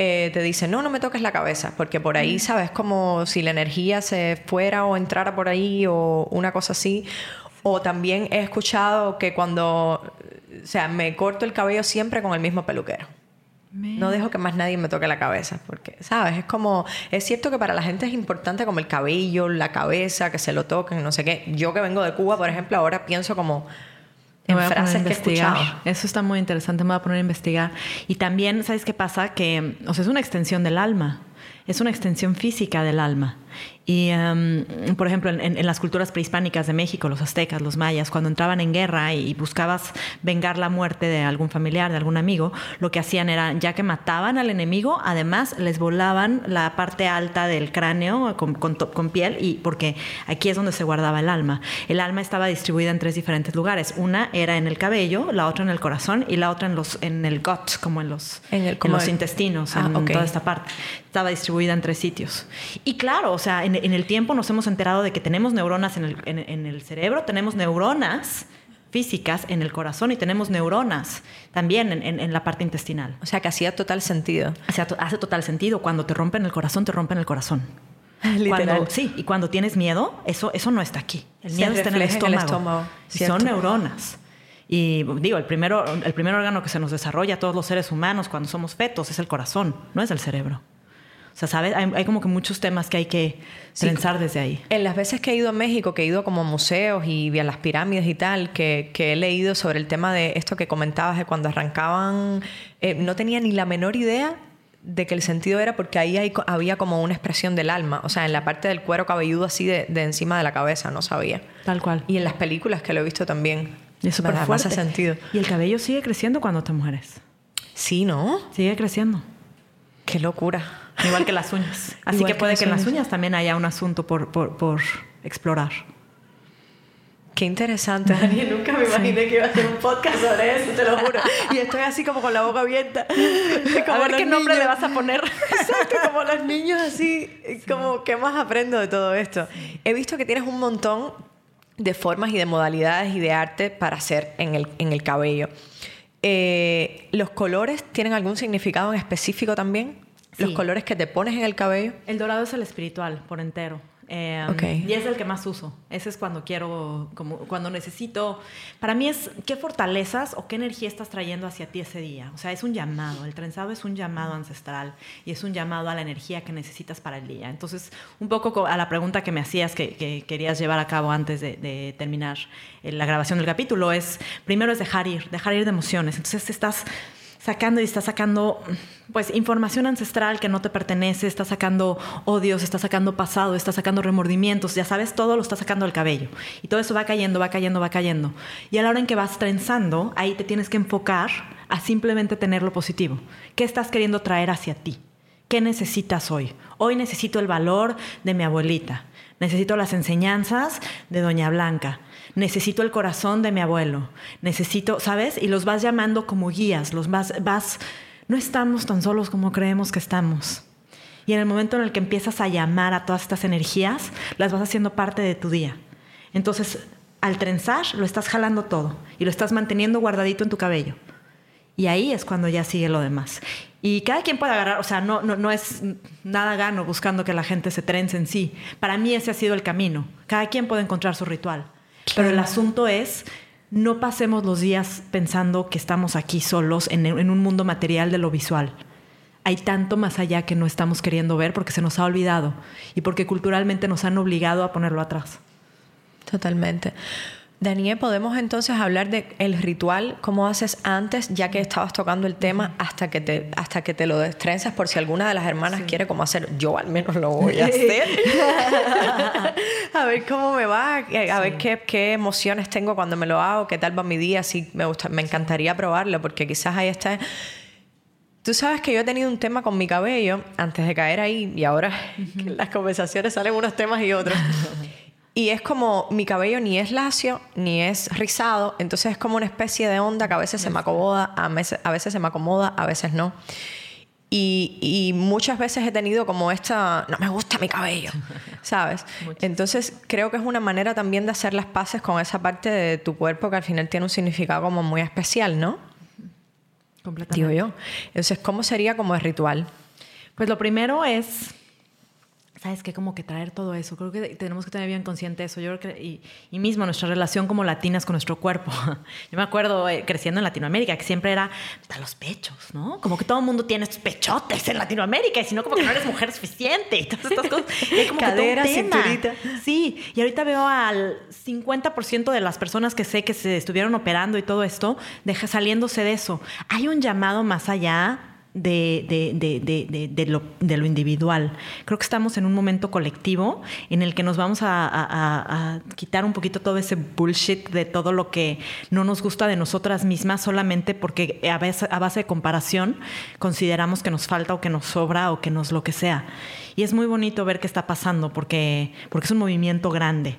eh, te dicen, no, no me toques la cabeza, porque por ahí, ¿sabes? Como si la energía se fuera o entrara por ahí o una cosa así. O también he escuchado que cuando, o sea, me corto el cabello siempre con el mismo peluquero. No dejo que más nadie me toque la cabeza, porque, ¿sabes? Es como, es cierto que para la gente es importante como el cabello, la cabeza, que se lo toquen, no sé qué. Yo que vengo de Cuba, por ejemplo, ahora pienso como, en frases que he escuchado. Eso está muy interesante, me voy a poner a investigar. Y también, ¿sabes qué pasa? Que, o sea, es una extensión del alma. es una extensión física del alma. Y, em, por ejemplo, en, las culturas prehispánicas de México, los aztecas, los mayas, cuando entraban en guerra y, buscabas vengar la muerte de algún familiar, de algún amigo, lo que hacían era, ya que mataban al enemigo, además les volaban la parte alta del cráneo con, con, piel, y porque aquí es donde se guardaba el alma. El alma estaba distribuida en tres diferentes lugares. Una era en el cabello, la otra en el corazón y la otra en, los, en el gut, como en los, en, el, los intestinos, ah, en toda esta parte. Estaba distribuida en tres sitios. Y claro, o sea, en en el tiempo nos hemos enterado de que tenemos neuronas en el, cerebro, tenemos neuronas físicas en el corazón y tenemos neuronas también en, la parte intestinal. O sea que hacía total sentido. hace total sentido. Cuando te rompen el corazón, te rompen el corazón. [laughs] Literal. sí, y cuando tienes miedo, eso, eso no está aquí. El miedo está en el estómago. son neuronas. Y digo, el, primero, el primer órgano que se nos desarrolla a todos los seres humanos cuando somos fetos es el corazón, no es el cerebro. O sea, ¿sabes? Hay, como que muchos temas que hay que pensar desde ahí. En las veces que he ido a México, que he ido como a museos y a las pirámides y tal, que, he leído sobre el tema de esto que comentabas, de cuando arrancaban, eh, no tenía ni la menor idea de que el sentido era porque ahí había como una expresión del alma, o sea, en la parte del cuero cabelludo así de, encima de la cabeza, no sabía. Tal cual. Y en las películas que lo he visto también. Y es súper fuerte. sentido. Y el cabello sigue creciendo cuando te mujeres. Sí, ¿no? Sigue creciendo. Qué locura. Igual que las uñas. [laughs] Así que puede que, en las uñas también haya un asunto por, por, explorar. Qué interesante, [laughs] Dani. Nunca me imaginé que iba a hacer un podcast sobre eso, te lo juro. [laughs] Y estoy así como con la boca abierta. a ver qué nombre le vas a poner. Exacto, como los niños así. Como, ¿qué más aprendo de todo esto? He visto que tienes un montón de formas y de modalidades y de arte para hacer en el, en el cabello. Eh, ¿Los colores tienen algún significado en específico también? Los colores que te pones en el cabello. El dorado es el espiritual por entero. Eh, y es el que más uso. Ese es cuando quiero, como cuando necesito. Para mí es qué fortalezas o qué energía estás trayendo hacia ti ese día. O sea, es un llamado. El trenzado es un llamado ancestral y es un llamado a la energía que necesitas para el día. Entonces, un poco a la pregunta que me hacías que, querías llevar a cabo antes de, de, terminar eh, la grabación del capítulo es primero es dejar ir, dejar ir de emociones. Entonces estás sacando y está sacando pues información ancestral que no te pertenece, está sacando odios, está sacando pasado, está sacando remordimientos, ya sabes, todo lo está sacando del cabello. Y todo eso va cayendo, va cayendo, va cayendo. Y a la hora en que vas trenzando, ahí te tienes que enfocar a simplemente tener lo positivo. ¿Qué estás queriendo traer hacia ti? ¿Qué necesitas hoy? Hoy necesito el valor de mi abuelita. Necesito las enseñanzas de Doña Blanca necesito el corazón de mi abuelo, necesito, ¿sabes? Y los vas llamando como guías, los vas, vas, no estamos tan solos como creemos que estamos. Y en el momento en el que empiezas a llamar a todas estas energías, las vas haciendo parte de tu día. Entonces, al trenzar, lo estás jalando todo y lo estás manteniendo guardadito en tu cabello. Y ahí es cuando ya sigue lo demás. Y cada quien puede agarrar, o sea, no, no, no, es nada gano buscando que la gente se trence en sí. Para mí ese ha sido el camino. Cada quien puede encontrar su ritual. Pero el asunto es, no pasemos los días pensando que estamos aquí solos en, un mundo material de lo visual. Hay tanto más allá que no estamos queriendo ver porque se nos ha olvidado y porque culturalmente nos han obligado a ponerlo atrás. Totalmente. Daniel, podemos entonces hablar de el ritual, cómo haces antes, ya que estabas tocando el tema, hasta que te, hasta que te lo destrenzas, por si alguna de las hermanas quiere cómo hacer, yo al menos lo voy a [laughs] hacer. [laughs] a ver cómo me va, a ver qué, qué, emociones tengo cuando me lo hago, qué tal va mi día, sí, me gusta, me encantaría probarlo, porque quizás ahí está. Tú sabes que yo he tenido un tema con mi cabello antes de caer ahí, y ahora en [laughs] las conversaciones salen unos temas y otros. Y es como mi cabello ni es lacio ni es rizado, entonces es como una especie de onda que a veces se me acomoda, a veces, a veces se me acomoda, a veces no. Y, y, muchas veces he tenido como esta, no me gusta mi cabello, [laughs] ¿sabes? Entonces creo que es una manera también de hacer las paces con esa parte de tu cuerpo que al final tiene un significado como muy especial, ¿no? Completamente. Digo yo. Entonces, ¿cómo sería como el ritual? Pues lo primero es ¿sabes qué? Como que traer todo eso. Creo que tenemos que tener bien consciente eso. Yo creo que, y, y mismo nuestra relación como latinas con nuestro cuerpo. [laughs] Yo me acuerdo eh, creciendo en Latinoamérica que siempre era a los pechos, ¿no? Como que todo el mundo tiene estos pechotes en Latinoamérica y si no, como que no eres mujer suficiente y todas estas cosas. Y como Cadera, cinturita. Sí, y ahorita veo al 50% de las personas que sé que se estuvieron operando y todo esto, deja, saliéndose de eso. Hay un llamado más allá de, de, de, de, lo, de, lo, individual. Creo que estamos en un momento colectivo en el que nos vamos a, a, a, quitar un poquito todo ese bullshit de todo lo que no nos gusta de nosotras mismas solamente porque a, veces, a base de comparación consideramos que nos falta o que nos sobra o que nos lo que sea. Y es muy bonito ver qué está pasando porque, porque es un movimiento grande.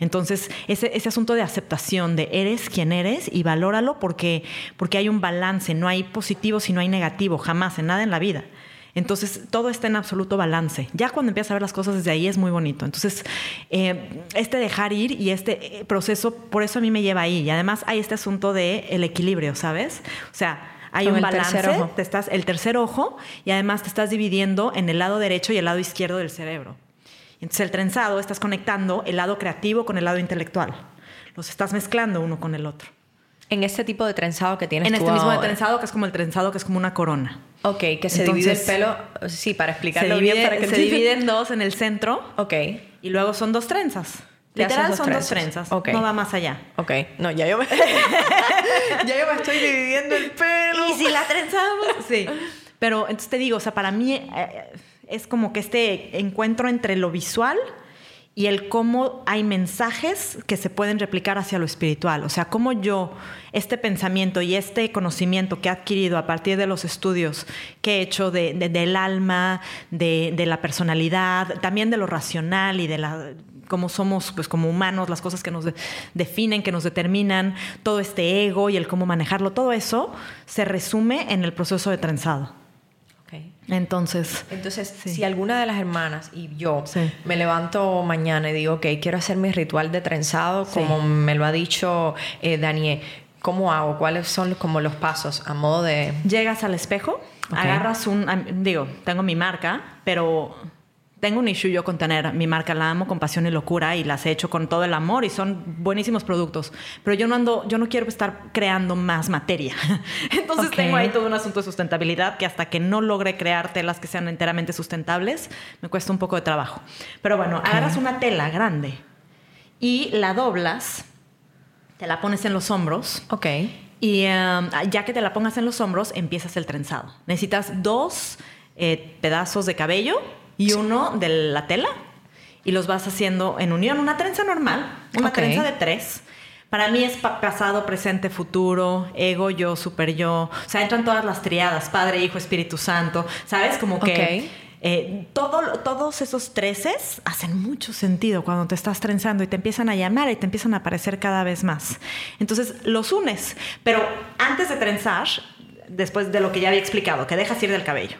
Entonces, ese, ese, asunto de aceptación, de eres quien eres y valóralo porque, porque hay un balance, no hay positivo si no hay negativo, jamás, en nada en la vida. Entonces, todo está en absoluto balance. Ya cuando empiezas a ver las cosas desde ahí es muy bonito. Entonces, eh, este dejar ir y este eh, proceso, por eso a mí me lleva ahí. Y además hay este asunto de el equilibrio, ¿sabes? O sea, hay un balance, te estás, el tercer ojo, y además te estás dividiendo en el lado derecho y el lado izquierdo del cerebro. Entonces el trenzado estás conectando el lado creativo con el lado intelectual. Los estás mezclando uno con el otro. En este tipo de trenzado que tienes En este mismo de trenzado, que es como el trenzado que es como una corona. Ok, que se divide el pelo. Sí, para explicarlo bien. Para que se divide en dos en el centro. Ok. Y luego son dos trenzas. Literal son dos trenzas. No va más allá. Ok. No, ya yo me... [laughs] ya yo me estoy dividiendo el pelo. ¿Y si la trenzamos? Sí. Pero entonces te digo, o sea, para mí eh, es como que este encuentro entre lo visual y el cómo hay mensajes que se pueden replicar hacia lo espiritual. O sea, cómo yo, este pensamiento y este conocimiento que he adquirido a partir de los estudios que he hecho de, del alma, de, de, la personalidad, también de lo racional y de la cómo somos pues como humanos, las cosas que nos definen, que nos determinan, todo este ego y el cómo manejarlo, todo eso se resume en el proceso de trenzado. Entonces, entonces si alguna de las hermanas y yo me levanto mañana y digo, ok, quiero hacer mi ritual de trenzado, como me lo ha dicho eh, Daniel, ¿cómo hago? ¿Cuáles son como los pasos a modo de...? Llegas al espejo, agarras un... Digo, tengo mi marca, pero tengo un issue yo con tener mi marca, la amo con pasión y locura y las he hecho con todo el amor y son buenísimos productos. Pero yo no ando, yo no quiero estar creando más materia. [laughs] Entonces tengo ahí todo un asunto de sustentabilidad que hasta que no logre crear telas que sean enteramente sustentables, me cuesta un poco de trabajo. Pero bueno, agarras una tela grande y la doblas, te la pones en los hombros. Ok. Y um, ya que te la pongas en los hombros, empiezas el trenzado. Necesitas dos eh, pedazos de cabello y uno de la tela y los vas haciendo en unión, una trenza normal, una trenza de tres. Para mí es pasado, presente, futuro, ego, yo, super yo. O sea, entran todas las triadas, Padre, Hijo, Espíritu Santo. ¿Sabes? Como que eh, todo, todos esos treces hacen mucho sentido cuando te estás trenzando y te empiezan a llamar y te empiezan a aparecer cada vez más. Entonces los unes. Pero antes de trenzar, después de lo que ya había explicado, que dejas ir del cabello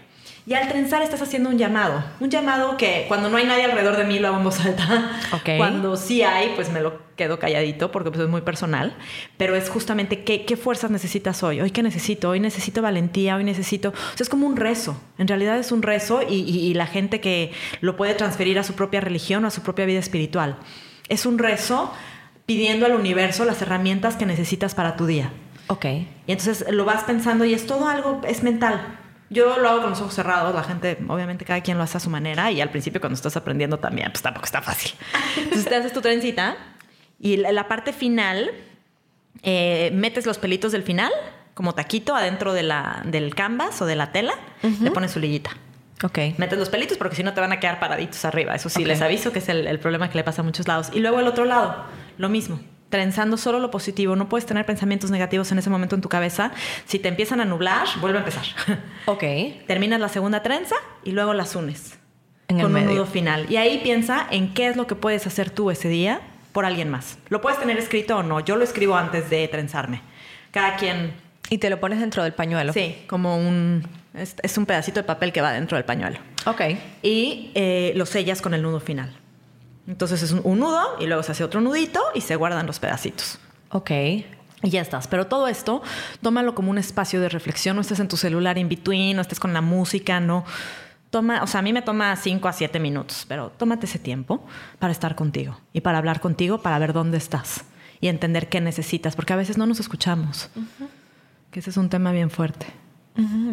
y al trenzar estás haciendo un llamado. Un llamado que cuando no hay nadie alrededor de mí lo hago en voz alta. Cuando sí hay, pues me lo quedo calladito porque pues, es muy personal. Pero es justamente qué, qué fuerzas necesitas hoy. Hoy qué necesito. Hoy necesito valentía. Hoy necesito... O sea, es como un rezo. En realidad es un rezo y, y, la gente que lo puede transferir a su propia religión o a su propia vida espiritual. Es un rezo pidiendo al universo las herramientas que necesitas para tu día. Ok. Y entonces lo vas pensando y es todo algo, es mental yo lo hago con los ojos cerrados, la gente, obviamente cada quien lo hace a su manera y al principio cuando estás aprendiendo también, pues tampoco está fácil. Entonces te haces tu trencita y la parte final, eh, metes los pelitos del final como taquito adentro de la, del canvas o de la tela, le pones su liguita. Ok. Metes los pelitos porque si no te van a quedar paraditos arriba. Eso sí, les aviso que es el, el problema que le pasa a muchos lados. Y luego el otro lado, lo mismo trenzando solo lo positivo. No puedes tener pensamientos negativos en ese momento en tu cabeza. Si te empiezan a nublar, vuelve a empezar. [laughs] Ok. Terminas la segunda trenza y luego las unes. En con un nudo final. Y ahí piensa en qué es lo que puedes hacer tú ese día por alguien más. Lo puedes tener escrito o no. Yo lo escribo antes de trenzarme. Cada quien. Y te lo pones dentro del pañuelo. Sí, como un. Es, un pedacito de papel que va dentro del pañuelo. Ok. Y eh, lo sellas con el nudo final. Entonces es un, nudo y luego se hace otro nudito y se guardan los pedacitos. Ok. Y ya estás. Pero todo esto, tómalo como un espacio de reflexión. No estés en tu celular in between, no estés con la música, no. Toma, o sea, a mí me toma 5 a 7 minutos, pero tómate ese tiempo para estar contigo y para hablar contigo, para ver dónde estás y entender qué necesitas, porque a veces no nos escuchamos. Que ese es un tema bien fuerte.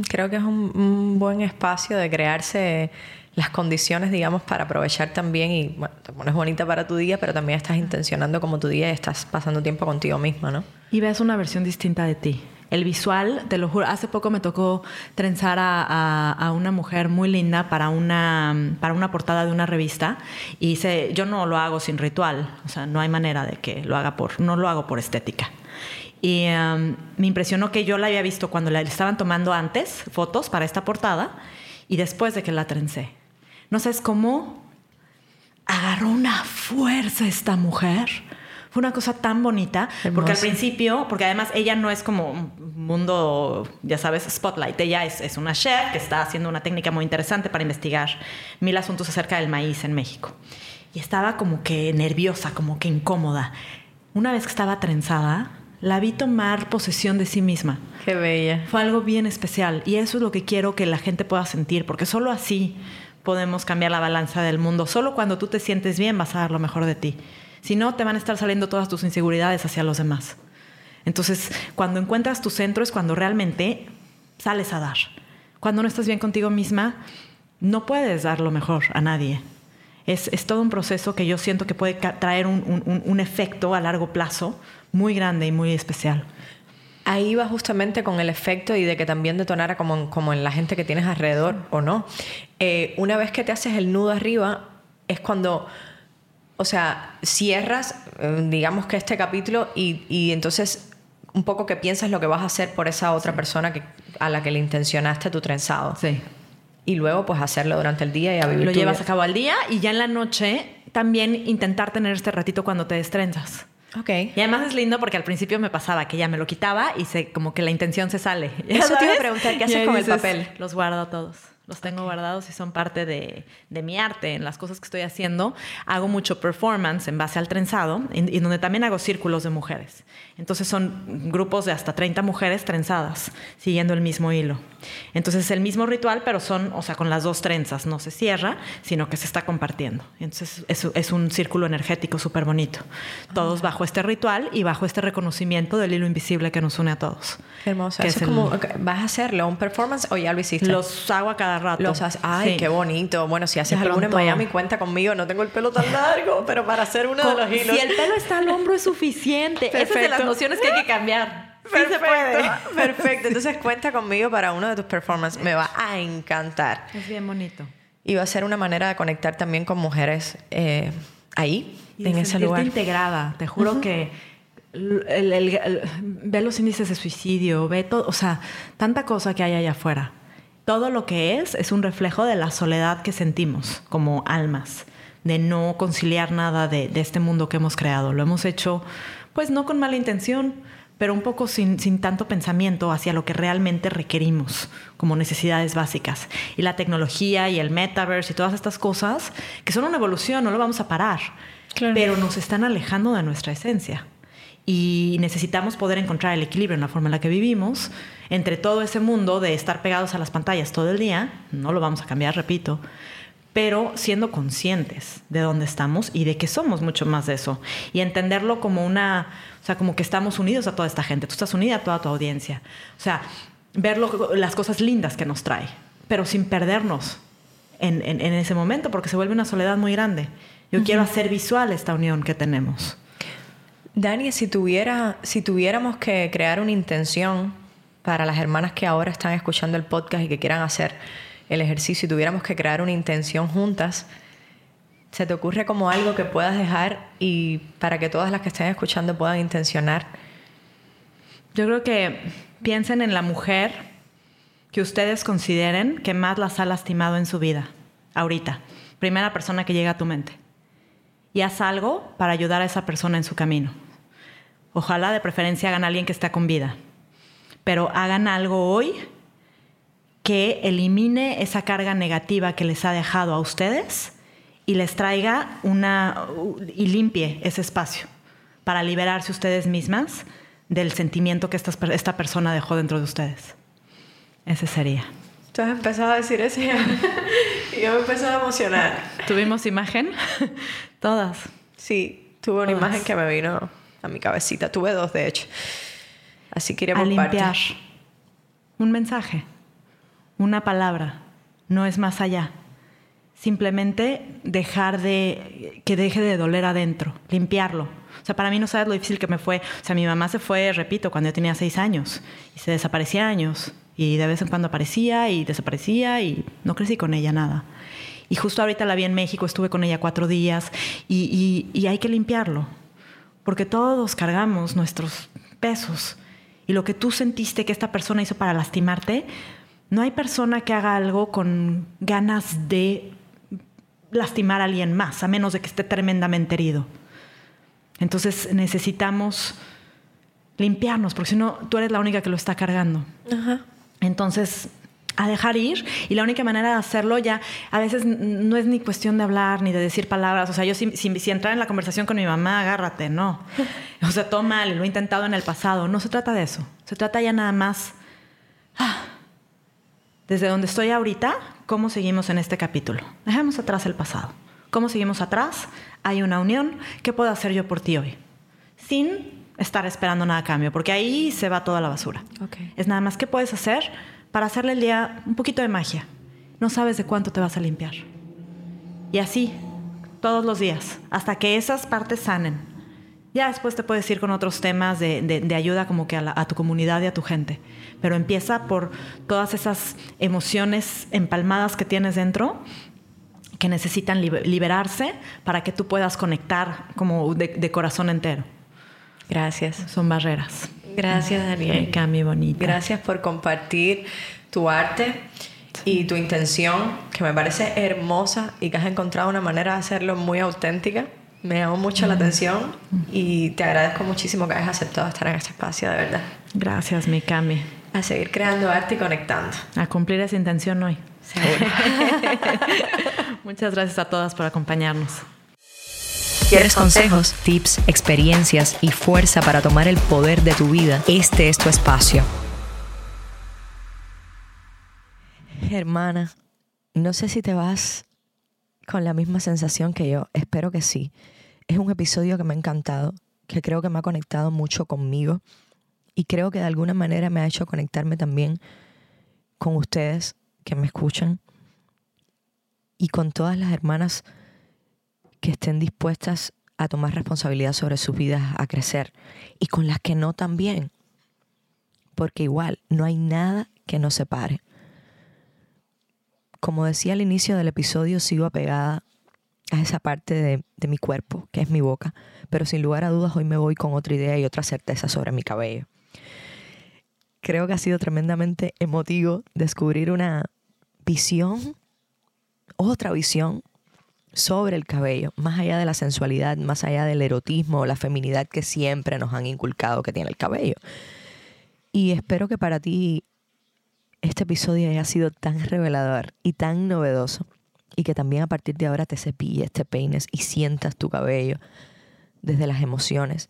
Creo que es un buen espacio de crearse las condiciones, digamos, para aprovechar también y, bueno, te pones bonita para tu día, pero también estás intencionando como tu día y estás pasando tiempo contigo misma, ¿no? Y ves una versión distinta de ti. el visual, te lo juro, hace poco me tocó trenzar a, una mujer muy linda para una, para una portada de una revista y yo no lo hago sin ritual, o sea, no hay manera de que lo haga por, no lo hago por estética. Y um, me impresionó que yo la había visto cuando la estaban tomando antes fotos para esta portada y después de que la trencé. No sabes cómo agarró una fuerza esta mujer. Fue una cosa tan bonita, porque al principio, porque además ella no es como un mundo, ya sabes, spotlight, ella es, es, una chef que está haciendo una técnica muy interesante para investigar mil asuntos acerca del maíz en México. Y estaba como que nerviosa, como que incómoda. Una vez que estaba trenzada, la vi tomar posesión de sí misma. Qué bella. Fue algo bien especial y eso es lo que quiero que la gente pueda sentir, porque solo así podemos cambiar la balanza del mundo. Solo cuando tú te sientes bien vas a dar lo mejor de ti. Si no, te van a estar saliendo todas tus inseguridades hacia los demás. Entonces, cuando encuentras tu centro es cuando realmente sales a dar. Cuando no estás bien contigo misma, no puedes dar lo mejor a nadie. Es, todo un proceso que yo siento que puede traer un efecto a largo plazo muy grande y muy especial. Ahí va justamente con el efecto y de que también detonara como, como en la gente que tienes alrededor o no. Eh, una vez que te haces el nudo arriba, es cuando, o sea, cierras, eh, digamos que este capítulo y, y, entonces un poco que piensas lo que vas a hacer por esa otra persona que, a la que le intencionaste tu trenzado. Sí. Y luego pues hacerlo durante el día y a vivir Lo llevas a cabo al día y ya en la noche también intentar tener este ratito cuando te destrenzas. Okay. Y además es lindo porque al principio me pasaba que ya me lo quitaba y se, como que la intención se sale. Eso te iba a preguntar, ¿qué haces con el papel? Los guardo todos los tengo guardados y son parte de, mi arte, en las cosas que estoy haciendo. Hago mucho performance en base al trenzado, y, donde también hago círculos de mujeres. Entonces son grupos de hasta 30 mujeres trenzadas, siguiendo el mismo hilo. Entonces es el mismo ritual, pero son, o sea, con las dos trenzas, no se cierra, sino que se está compartiendo. Entonces es, es un círculo energético súper bonito. Todos bajo este ritual y bajo este reconocimiento del hilo invisible que nos une a todos. Qué hermoso. Es como, ¿Vas a hacerlo un performance o ya lo hiciste? Los hago a cada rato. Los ay, qué bonito. Bueno, si haces alguno en Miami, cuenta conmigo. No tengo el pelo tan largo, pero para hacer uno de los hilos. Si el pelo está al hombro es suficiente. Esas son las nociones que hay que cambiar. Perfecto, se puede. [laughs] Perfecto. Entonces cuenta conmigo para uno de tus performances. Me va a encantar. Es bien bonito. Y va a ser una manera de conectar también con mujeres eh, ahí, en ese lugar. integrada. Te juro que ve los índices de suicidio, ve todo, o sea, tanta cosa que hay allá afuera. Todo lo que es es un reflejo de la soledad que sentimos como almas, de no conciliar nada de, este mundo que hemos creado. Lo hemos hecho, pues no con mala intención, pero un poco sin, sin, tanto pensamiento hacia lo que realmente requerimos como necesidades básicas. Y la tecnología y el metaverse y todas estas cosas, que son una evolución, no lo vamos a parar, pero nos están alejando de nuestra esencia y necesitamos poder encontrar el equilibrio en la forma en la que vivimos. Entre todo ese mundo de estar pegados a las pantallas todo el día, no lo vamos a cambiar, repito, pero siendo conscientes de dónde estamos y de que somos mucho más de eso. Y entenderlo como una, o sea, como que estamos unidos a toda esta gente, tú estás unida a toda tu audiencia, o sea, ver las cosas lindas que nos trae, pero sin perdernos en, ese momento porque se vuelve una soledad muy grande. Yo quiero hacer visual esta unión que tenemos. Dani, si, tuviéramos que crear una intención para las hermanas que ahora están escuchando el podcast y que quieran hacer el ejercicio, y tuviéramos que crear una intención juntas, ¿se te ocurre como algo que puedas dejar y para que todas las que estén escuchando puedan intencionar? Yo creo que piensen en la mujer que ustedes consideren que más las ha lastimado en su vida, ahorita. Primera persona que llega a tu mente. Y haz algo para ayudar a esa persona en su camino. Ojalá de preferencia hagan a alguien que está con vida. Pero hagan algo hoy que elimine esa carga negativa que les ha dejado a ustedes y les traiga una y limpie ese espacio para liberarse ustedes mismas del sentimiento que esta, esta persona dejó dentro de ustedes. Ese sería. Tú has empezado a decir eso y [laughs] yo me empezado a emocionar. ¿Tuvimos imagen? [laughs] Todas. Sí, tuve una imagen que me vino a mi cabecita. Tuve dos, de hecho. Así que a limpiar. Un mensaje, una palabra, no es más allá. simplemente dejar de, que deje de doler adentro, limpiarlo. O sea, para mí no sabes lo difícil que me fue. O sea, mi mamá se fue, repito, cuando yo tenía seis años y se desaparecía años. Y de vez en cuando aparecía y desaparecía y no crecí con ella nada. Y justo ahorita la vi en México, estuve con ella cuatro días y, y hay que limpiarlo. Porque todos cargamos nuestros pesos. Y lo que tú sentiste que esta persona hizo para lastimarte, no hay persona que haga algo con ganas de lastimar a alguien más, a menos de que esté tremendamente herido. Entonces necesitamos limpiarnos, porque si no, tú eres la única que lo está cargando. Entonces, a dejar ir y la única manera de hacerlo ya a veces no es ni cuestión de hablar ni de decir palabras. O sea, yo si, si, entrar en la conversación con mi mamá, agárrate, no. [laughs] O sea, toma, lo he intentado en el pasado. No se trata de eso. Se trata ya nada más, ah, desde donde estoy ahorita, cómo seguimos en este capítulo. Dejemos atrás el pasado. ¿Cómo seguimos atrás? Hay una unión. ¿Qué puedo hacer yo por ti hoy? Sin estar esperando nada a cambio, porque ahí se va toda la basura. Es nada más qué puedes hacer para hacerle el día un poquito de magia. No sabes de cuánto te vas a limpiar. Y así, todos los días, hasta que esas partes sanen. Ya después te puedes ir con otros temas de, ayuda como que a, a, tu comunidad y a tu gente. Pero empieza por todas esas emociones empalmadas que tienes dentro que necesitan liberarse para que tú puedas conectar como de, corazón entero. Gracias. Son barreras. Gracias, Daniel. Cami bonita. Gracias por compartir tu arte y tu intención, que me parece hermosa y que has encontrado una manera de hacerlo muy auténtica. Me llamó mucho la atención y te agradezco muchísimo que hayas aceptado estar en este espacio, de verdad. Gracias, mi Cami. A seguir creando arte y conectando. A cumplir esa intención hoy. [laughs] Muchas gracias a todas por acompañarnos. ¿Quieres consejos, tips, experiencias y fuerza para tomar el poder de tu vida? Este es tu espacio. Hermana, no sé si te vas con la misma sensación que yo. Espero que sí. Es un episodio que me ha encantado, que creo que me ha conectado mucho conmigo y creo que de alguna manera me ha hecho conectarme también con ustedes que me escuchan y con todas las hermanas que estén dispuestas a tomar responsabilidad sobre sus vidas, a crecer, y con las que no también, porque igual no hay nada que nos separe. Como decía al inicio del episodio, sigo apegada a esa parte de, de mi cuerpo, que es mi boca, pero sin lugar a dudas hoy me voy con otra idea y otra certeza sobre mi cabello creo que ha sido tremendamente emotivo descubrir una visión, otra visión sobre el cabello, más allá de la sensualidad, más allá del erotismo o la feminidad que siempre nos han inculcado que tiene el cabello. Y espero que para ti este episodio haya sido tan revelador y tan novedoso y que también a partir de ahora te cepilles, te peines y sientas tu cabello desde las emociones,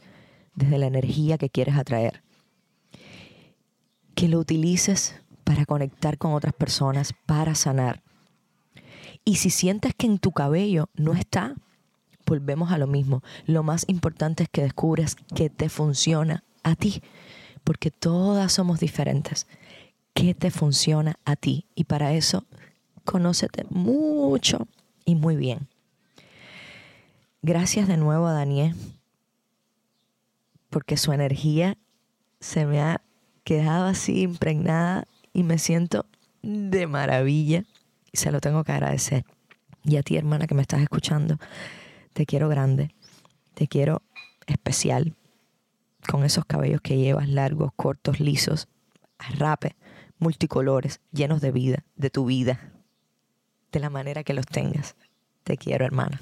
desde la energía que quieres atraer que lo utilices para conectar con otras personas, para sanar. Y si sientes que en tu cabello no está, volvemos a lo mismo. Lo más importante es que descubras que te funciona a ti, porque todas somos diferentes. ¿Qué te funciona a ti? Y para eso, conócete mucho y muy bien. Gracias de nuevo a Daniel, porque su energía se me ha quedaba así impregnada y me siento de maravilla se lo tengo que agradecer. Y a ti, hermana, que me estás escuchando, te quiero grande, te quiero especial, con esos cabellos que llevas largos, cortos, lisos, a rape, multicolores, llenos de vida, de tu vida, de la manera que los tengas. Te quiero, hermana.